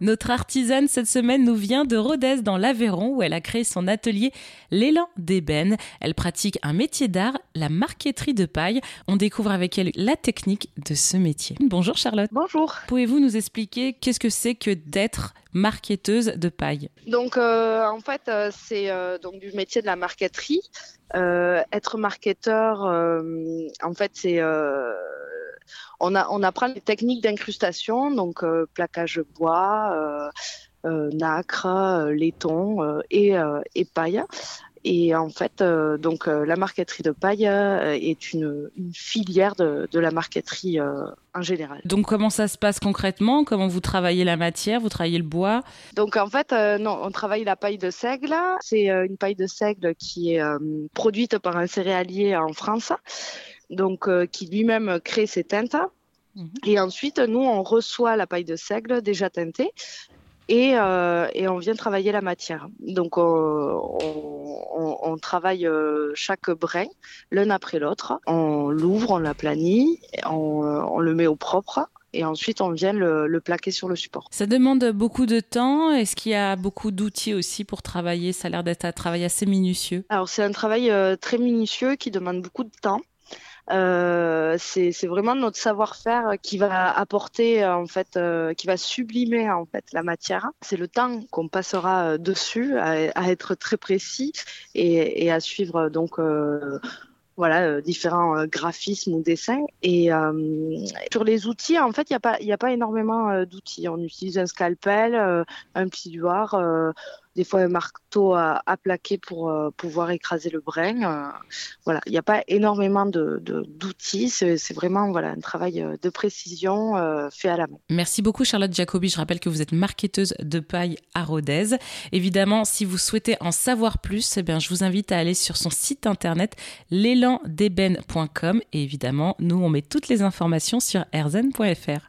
Notre artisane cette semaine nous vient de Rodez dans l'Aveyron où elle a créé son atelier L'élan d'ébène. Elle pratique un métier d'art, la marqueterie de paille. On découvre avec elle la technique de ce métier. Bonjour Charlotte. Bonjour. Pouvez-vous nous expliquer qu'est-ce que c'est que d'être marqueteuse de paille? Donc euh, en fait euh, c'est euh, donc du métier de la marqueterie. être marketeur en fait c'est on, a, on apprend les techniques d'incrustation, donc euh, plaquage bois, euh, euh, nacre, laiton et, et paille. Et en fait, donc la marqueterie de paille est une, filière de, de, la marqueterie en général. Donc comment ça se passe concrètement? Comment vous travaillez la matière? Vous travaillez le bois? Donc en fait, non, on travaille la paille de seigle. C'est une paille de seigle qui est produite par un céréalier en France donc euh, qui lui-même crée ses teintes. Mhm. Et ensuite, nous, on reçoit la paille de seigle déjà teintée et, euh, et on vient travailler la matière. Donc, on, on, on travaille euh, chaque brin l'un après l'autre. On l'ouvre, on l'aplanit, on, on le met au propre et ensuite on vient le, le, plaquer sur le support. Ça demande beaucoup de temps. Est-ce qu'il y a beaucoup d'outils aussi pour travailler? Ça a l'air d'être un travail assez minutieux. Alors c'est un travail très minutieux qui demande beaucoup de temps. Euh, c'est vraiment notre savoir-faire qui va apporter en fait, euh, qui va sublimer en fait la matière. C'est le temps qu'on passera euh, dessus à, être très précis et, à suivre donc voilà différents graphismes ou dessins et sur les outils en fait il n'y a pas énormément d'outils on utilise un scalpel un plioir des fois un marteau à, plaquer pour euh, pouvoir écraser le brin. Euh, voilà, il n'y a pas énormément de, d'outils, c'est, vraiment voilà un travail euh, de précision fait à la main. Merci beaucoup Charlotte Jacobi. Je rappelle que vous êtes marketeuse de paille à Rodez. Évidemment, si vous souhaitez en savoir plus, eh bien, je vous invite à aller sur son site internet l'élandeben.com et évidemment, nous on met toutes les informations sur erzen.fr.